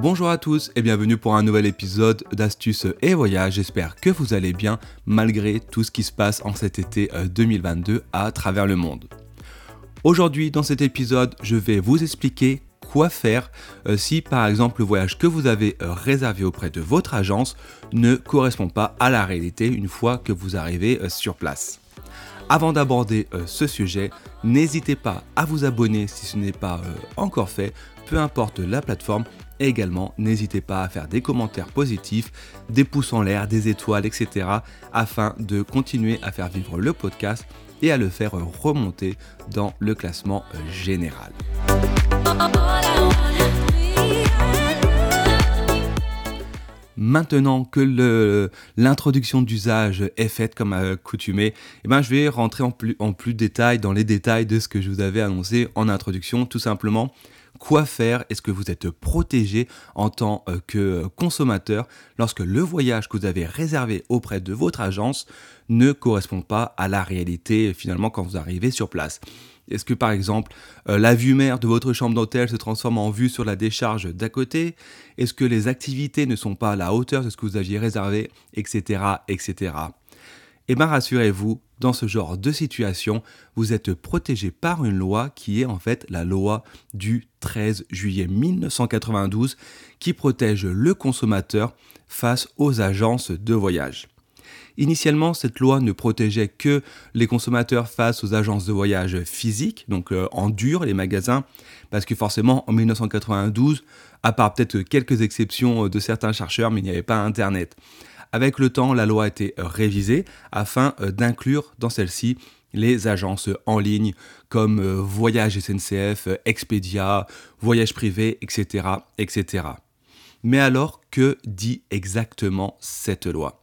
Bonjour à tous et bienvenue pour un nouvel épisode d'Astuces et Voyages. J'espère que vous allez bien malgré tout ce qui se passe en cet été 2022 euh, à travers le monde. Aujourd'hui dans cet épisode, je vais vous expliquer quoi faire euh, si par exemple le voyage que vous avez euh, réservé auprès de votre agence ne correspond pas à la réalité une fois que vous arrivez sur place. Avant d'aborder ce sujet, n'hésitez pas à vous abonner si ce n'est pas encore fait, peu importe la plateforme et également, n'hésitez pas à faire des commentaires positifs, des pouces en l'air, des étoiles, etc. afin de continuer à faire vivre le podcast et à le faire remonter dans le classement général. Maintenant que l'introduction d'usage est faite comme accoutumé, eh ben je vais rentrer en plus, en plus de détails dans les détails de ce que je vous avais annoncé en introduction. Tout simplement, quoi faire? Est-ce que vous êtes protégé en tant euh, que consommateur lorsque le voyage que vous avez réservé auprès de votre agence ne correspond pas à la réalité finalement quand vous arrivez sur place? Est-ce que par exemple euh, la vue mer de votre chambre d'hôtel se transforme en vue sur la décharge d'à côté? Est-ce que les activités ne sont pas à la hauteur de ce que vous aviez réservé? Etc. etc. Eh bien rassurez-vous, dans ce genre de situation, vous êtes protégé par une loi qui est en fait la loi du 13 juillet 1992 qui protège le consommateur face aux agences de voyage. Initialement, cette loi ne protégeait que les consommateurs face aux agences de voyage physiques, donc euh, en dur, les magasins, parce que forcément, en 1992, à part peut-être quelques exceptions euh, de certains chercheurs, mais il n'y avait pas Internet. Avec le temps, la loi a été euh, révisée afin euh, d'inclure dans celle-ci les agences en ligne comme euh, Voyage SNCF, Expedia, Voyage Privé, etc., etc. Mais alors, que dit exactement cette loi?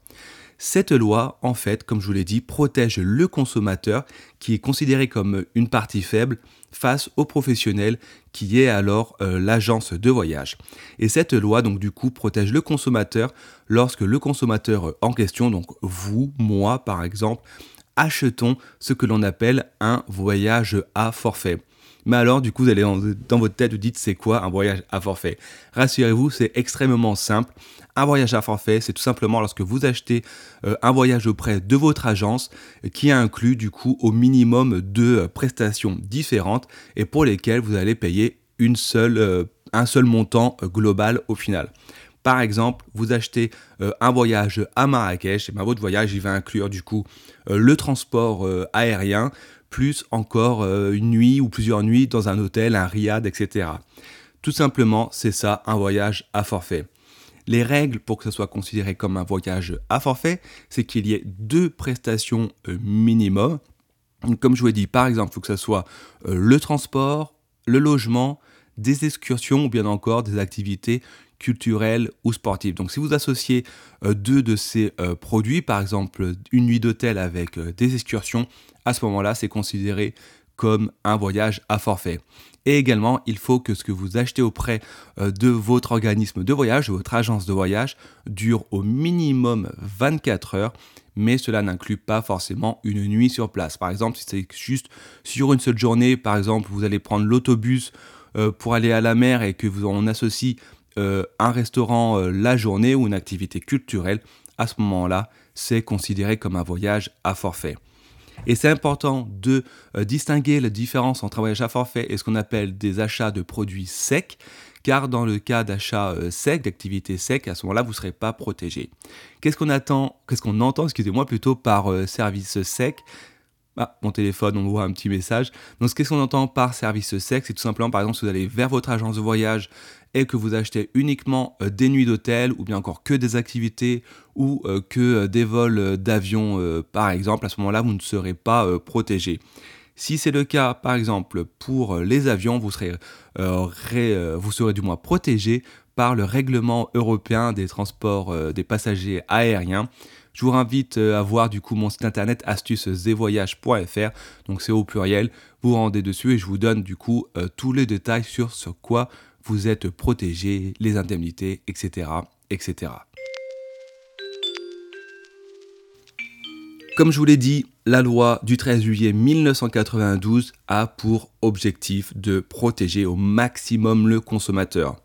Cette loi, en fait, comme je vous l'ai dit, protège le consommateur qui est considéré comme une partie faible face au professionnel qui est alors euh, l'agence de voyage. Et cette loi, donc du coup, protège le consommateur lorsque le consommateur en question, donc vous, moi par exemple, achetons ce que l'on appelle un voyage à forfait. Mais alors, du coup, vous allez dans, votre tête, vous dites c'est quoi un voyage à forfait? Rassurez-vous, c'est extrêmement simple. Un voyage à forfait, c'est tout simplement lorsque vous achetez euh, un voyage auprès de votre agence qui inclut du coup au minimum deux euh, prestations différentes et pour lesquelles vous allez payer euh, un seul montant global au final. Par exemple, vous achetez un voyage à Marrakech, et ben, votre voyage il va inclure du coup le transport aérien, plus encore une nuit ou plusieurs nuits dans un hôtel, un riad, etc. Tout simplement, c'est ça un voyage à forfait. Les règles pour que ce soit considéré comme un voyage à forfait, c'est qu'il y ait deux prestations euh, minimum. Comme je vous ai dit, par exemple, il faut que ce soit euh, le transport, le logement, des excursions ou bien encore des activités culturelles ou sportives. Donc si vous associez euh, deux de ces produits, par exemple une nuit d'hôtel avec des excursions, à ce moment-là, c'est considéré comme un voyage à forfait. Et également, il faut que ce que vous achetez auprès euh, de votre organisme de voyage, de votre agence de voyage, dure au minimum 24 heures, mais cela n'inclut pas forcément une nuit sur place. Par exemple, si c'est juste sur une seule journée, par exemple, vous allez prendre l'autobus euh, pour aller à la mer et que vous en associe euh, un restaurant la journée ou une activité culturelle, à ce moment-là, c'est considéré comme un voyage à forfait. Et c'est important de euh, distinguer la différence entre un voyage à forfait et ce qu'on appelle des achats de produits secs, car dans le cas d'achat euh, sec, d'activité sec, à ce moment-là, vous ne serez pas protégé. Qu'est-ce qu'on attend, qu'est-ce qu'on entend, excusez-moi, plutôt par euh, service sec? Ah, mon téléphone, on voit un petit message. Donc, qu'est-ce qu'on entend par service sec? C'est tout simplement, par exemple, si vous allez vers votre agence de voyage et que vous achetez uniquement euh, des nuits d'hôtel ou bien encore que des activités ou euh, que euh, des vols d'avion par exemple, à ce moment-là, vous ne serez pas protégé. Si c'est le cas, par exemple, pour les avions, vous serez, vous serez du moins protégé par le règlement européen des transports des passagers aériens. Je vous invite à voir du coup mon site internet astucesdevoyage.fr, donc c'est au pluriel, vous rendez dessus et je vous donne du coup tous les détails sur ce quoi vous êtes protégé, les indemnités, etc. etc. Comme je vous l'ai dit, la loi du 13 juillet 1992 a pour objectif de protéger au maximum le consommateur.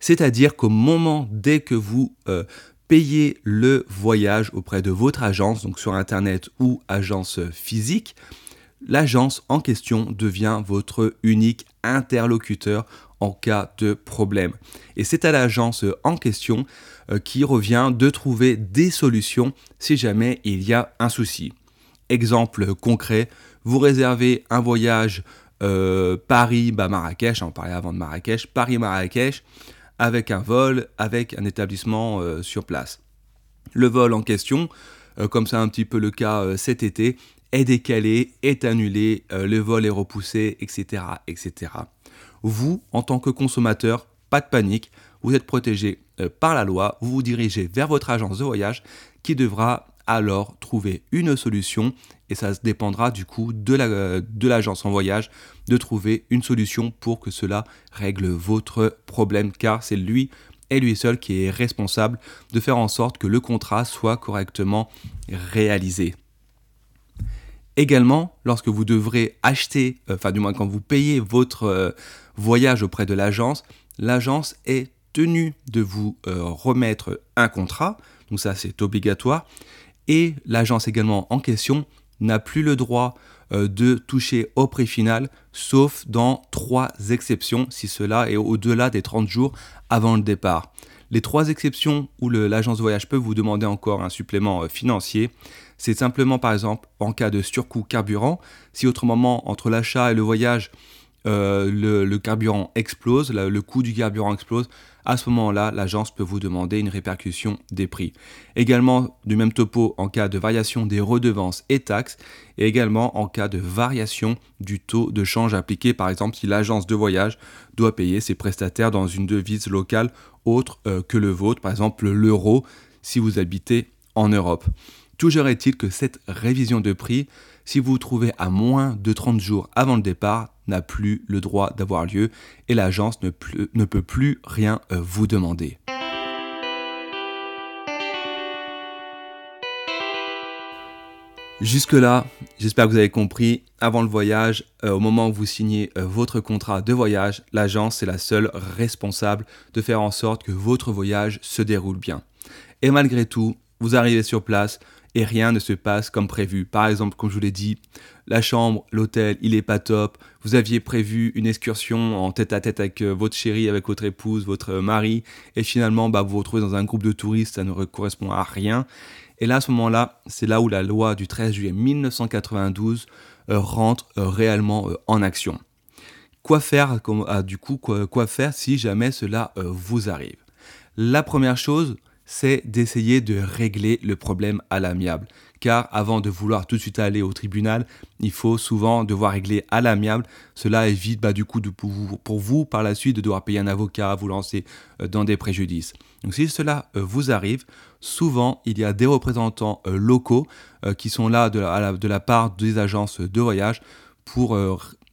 C'est-à-dire qu'au moment dès que vous euh, payez le voyage auprès de votre agence, donc sur Internet ou agence physique, l'agence en question devient votre unique interlocuteur en cas de problème. Et c'est à l'agence en question euh, qui revient de trouver des solutions si jamais il y a un souci. Exemple concret, vous réservez un voyage euh, Paris-Marrakech, on parlait avant de Marrakech, Paris-Marrakech, avec un vol, avec un établissement euh, sur place. Le vol en question, comme c'est un petit peu le cas cet été, est décalé, est annulé, le vol est repoussé, etc., etc. Vous, en tant que consommateur, pas de panique, vous êtes protégé euh, par la loi, vous vous dirigez vers votre agence de voyage qui devra alors trouver une solution et ça dépendra du coup de l'agence en voyage de trouver une solution pour que cela règle votre problème car c'est lui et lui seul qui est responsable de faire en sorte que le contrat soit correctement réalisé. Également, lorsque vous devrez acheter, euh, enfin du moins quand vous payez votre euh, voyage auprès de l'agence, l'agence est tenue de vous euh, remettre un contrat, donc ça c'est obligatoire, et l'agence également en question n'a plus le droit de toucher au prix final, sauf dans trois exceptions, si cela est au-delà des 30 jours avant le départ. Les trois exceptions où l'agence voyage peut vous demander encore un supplément financier, c'est simplement par exemple en cas de surcoût carburant, si autre moment entre l'achat et le voyage, euh, le, carburant explose, le, coût du carburant explose, à ce moment-là, l'agence peut vous demander une répercussion des prix. Également, du même topo en cas de variation des redevances et taxes, et également en cas de variation du taux de change appliqué, par exemple si l'agence de voyage doit payer ses prestataires dans une devise locale autre euh, que le vôtre, par exemple l'euro si vous habitez en Europe. Toujours est-il que cette révision de prix, si vous vous trouvez à moins de 30 jours avant le départ, n'a plus le droit d'avoir lieu et l'agence ne, peut plus rien euh, vous demander. Jusque-là, j'espère que vous avez compris, avant le voyage, euh, au moment où vous signez euh, votre contrat de voyage, l'agence est la seule responsable de faire en sorte que votre voyage se déroule bien. Et malgré tout, vous arrivez sur place, et rien ne se passe comme prévu. Par exemple, comme je vous l'ai dit, la chambre, l'hôtel, il est pas top. Vous aviez prévu une excursion en tête à tête avec euh, votre chérie, avec votre épouse, votre mari, et finalement, bah, vous vous retrouvez dans un groupe de touristes, ça ne correspond à rien. Et là, à ce moment-là, c'est là où la loi du 13 juillet 1992 euh, rentre euh, réellement en action. Quoi faire, ah, du coup, quoi faire si jamais cela vous arrive? La première chose, c'est d'essayer de régler le problème à l'amiable. Car avant de vouloir tout de suite aller au tribunal, il faut souvent devoir régler à l'amiable. Cela évite bah, du coup de, pour, vous, par la suite de devoir payer un avocat, vous lancer euh, dans des préjudices. Donc si cela euh, vous arrive, souvent il y a des représentants euh, locaux qui sont là de la, de la, part des agences de voyage pour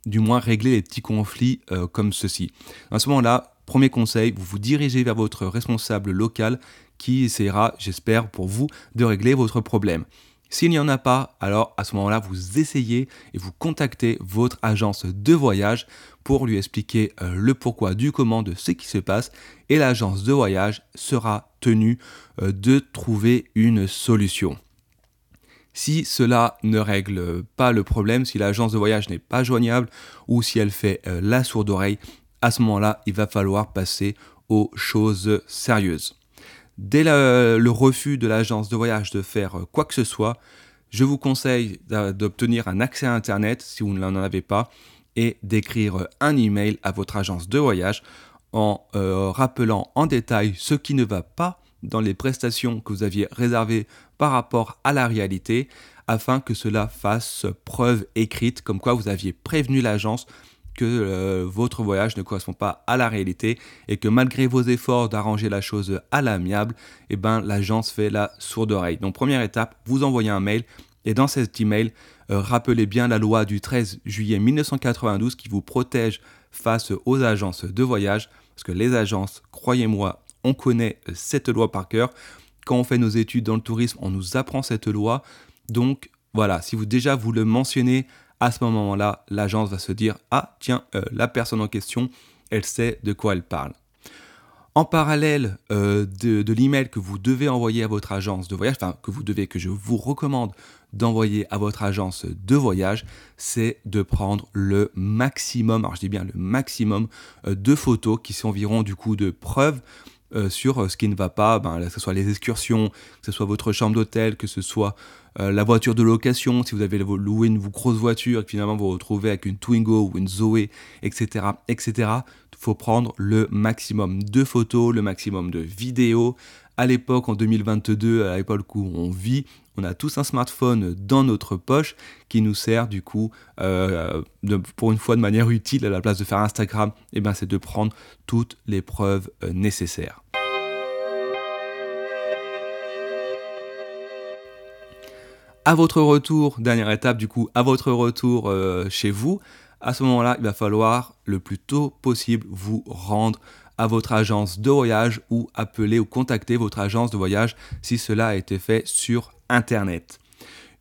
du moins régler les petits conflits comme ceci. À ce moment-là, premier conseil, vous vous dirigez vers votre responsable local qui essaiera, j'espère pour vous, de régler votre problème. S'il n'y en a pas, alors à ce moment-là, vous essayez et vous contactez votre agence de voyage pour lui expliquer euh, le pourquoi du comment de ce qui se passe et l'agence de voyage sera tenue euh, de trouver une solution. Si cela ne règle pas le problème, si l'agence de voyage n'est pas joignable ou si elle fait euh, la sourde oreille, à ce moment-là, il va falloir passer aux choses sérieuses. Dès le, refus de l'agence de voyage de faire euh, quoi que ce soit, je vous conseille d'obtenir un accès à Internet si vous n'en avez pas et d'écrire un email à votre agence de voyage en euh, rappelant en détail ce qui ne va pas dans les prestations que vous aviez réservées par rapport à la réalité afin que cela fasse preuve écrite comme quoi vous aviez prévenu l'agence euh, votre voyage ne correspond pas à la réalité et que malgré vos efforts d'arranger la chose à l'amiable, eh ben, l'agence fait la sourde oreille. Donc première étape, vous envoyez un mail et dans cet email, euh, rappelez bien la loi du 13 juillet 1992 qui vous protège face aux agences de voyage parce que les agences, croyez-moi, on connaît euh, cette loi par cœur. Quand on fait nos études dans le tourisme, on nous apprend cette loi. Donc voilà, si vous déjà vous le mentionnez à ce moment-là, l'agence va se dire Ah, tiens, euh, la personne en question, elle sait de quoi elle parle. En parallèle euh, de, l'email que vous devez envoyer à votre agence de voyage, enfin que vous devez, que je vous recommande d'envoyer à votre agence de voyage, c'est de prendre le maximum, alors je dis bien le maximum euh, de photos qui sont environ du coup de preuves euh, sur ce qui ne va pas, ben, que ce soit les excursions, que ce soit votre chambre d'hôtel, que ce soit la voiture de location, si vous avez loué une grosse voiture et que finalement vous vous retrouvez avec une Twingo ou une Zoé, etc., etc., faut prendre le maximum de photos, le maximum de vidéos. À l'époque, en 2022, à l'époque où on vit, on a tous un smartphone dans notre poche qui nous sert du coup, euh, pour une fois de manière utile, à la place de faire Instagram, et eh ben, c'est de prendre toutes les preuves euh, nécessaires. À votre retour, dernière étape du coup, à votre retour euh, chez vous, à ce moment-là, il va falloir le plus tôt possible vous rendre à votre agence de voyage ou appeler ou contacter votre agence de voyage si cela a été fait sur Internet.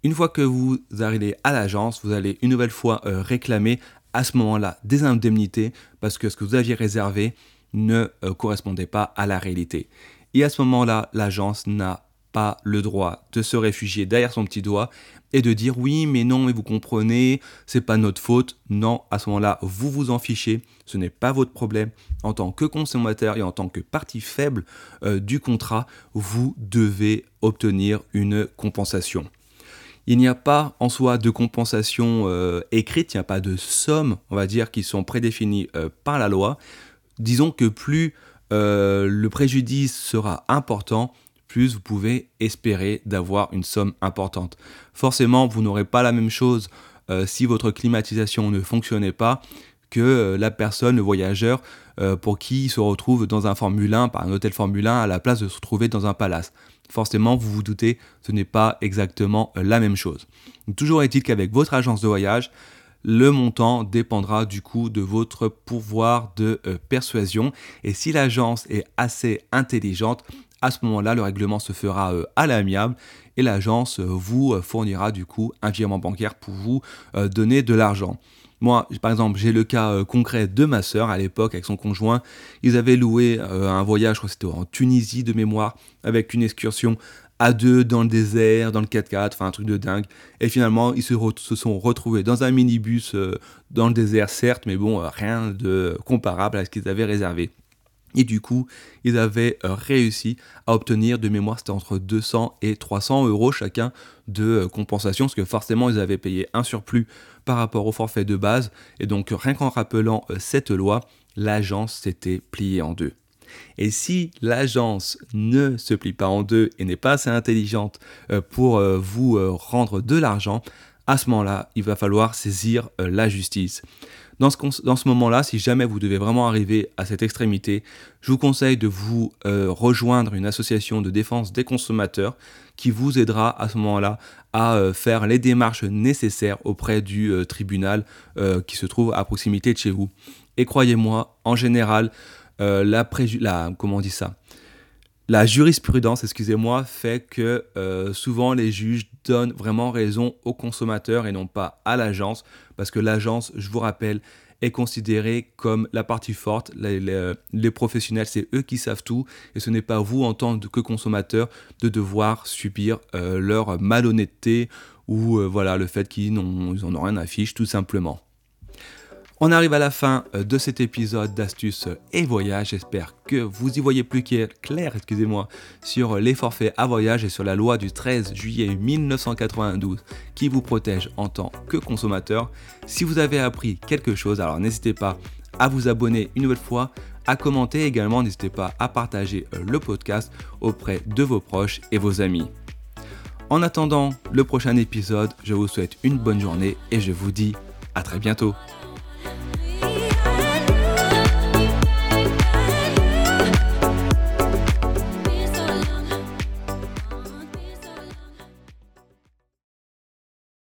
Une fois que vous arrivez à l'agence, vous allez une nouvelle fois euh, réclamer à ce moment-là des indemnités parce que ce que vous aviez réservé ne euh, correspondait pas à la réalité. Et à ce moment-là, l'agence n'a pas le droit de se réfugier derrière son petit doigt et de dire oui, mais non, mais vous comprenez, c'est pas notre faute. Non, à ce moment-là, vous vous en fichez, ce n'est pas votre problème. En tant que consommateur et en tant que partie faible euh, du contrat, vous devez obtenir une compensation. Il n'y a pas en soi de compensation euh, écrite, il n'y a pas de somme, on va dire, qui sont prédéfinies euh, par la loi. Disons que plus le préjudice sera important, plus vous pouvez espérer d'avoir une somme importante. Forcément, vous n'aurez pas la même chose euh, si votre climatisation ne fonctionnait pas que euh, la personne, le voyageur, euh, pour qui il se retrouve dans un Formule 1, par un hôtel Formule 1, à la place de se retrouver dans un palace. Forcément, vous vous doutez, ce n'est pas exactement la même chose. toujours est-il qu'avec votre agence de voyage, le montant dépendra du coup de votre pouvoir de persuasion. Et si l'agence est assez intelligente, à ce moment-là, le règlement se fera euh, à l'amiable et l'agence euh, vous euh, fournira du coup un virement bancaire pour vous donner de l'argent. Moi, par exemple, j'ai le cas concret de ma sœur à l'époque avec son conjoint. Ils avaient loué un voyage, je crois que c'était en Tunisie de mémoire, avec une excursion à deux dans le désert, dans le 4x4, enfin un truc de dingue. Et finalement, ils se, se sont retrouvés dans un minibus dans le désert, certes, mais bon, rien de comparable à ce qu'ils avaient réservé. Et du coup, ils avaient euh, réussi à obtenir de mémoire, c'était entre 200 et 300 euros chacun de euh, compensation, parce que forcément, ils avaient payé un surplus par rapport au forfait de base. Et donc, rien qu'en rappelant euh, cette loi, l'agence s'était pliée en deux. Et si l'agence ne se plie pas en deux et n'est pas assez intelligente pour vous rendre de l'argent, à ce moment-là, il va falloir saisir la justice. Dans ce, moment-là, si jamais vous devez vraiment arriver à cette extrémité, je vous conseille de vous euh, rejoindre une association de défense des consommateurs qui vous aidera à ce moment-là à euh, faire les démarches nécessaires auprès du euh, tribunal qui se trouve à proximité de chez vous. Et croyez-moi, en général, la, la, comment on dit ça? La jurisprudence, excusez-moi, fait que euh, souvent les juges donnent vraiment raison aux consommateurs et non pas à l'agence, parce que l'agence, je vous rappelle, est considérée comme la partie forte. Les, professionnels, c'est eux qui savent tout, et ce n'est pas vous, en tant que consommateur, de devoir subir euh, leur malhonnêteté ou euh, voilà le fait qu'ils n'en ont rien à fiche, tout simplement. On arrive à la fin euh, de cet épisode d'astuces et voyage. J'espère que vous y voyez plus clair, excusez-moi, sur les forfaits à voyage et sur la loi du 13 juillet 1992 qui vous protège en tant que consommateur. Si vous avez appris quelque chose, alors n'hésitez pas à vous abonner une nouvelle fois, à commenter également, n'hésitez pas à partager euh, le podcast auprès de vos proches et vos amis. En attendant le prochain épisode, je vous souhaite une bonne journée et je vous dis à très bientôt.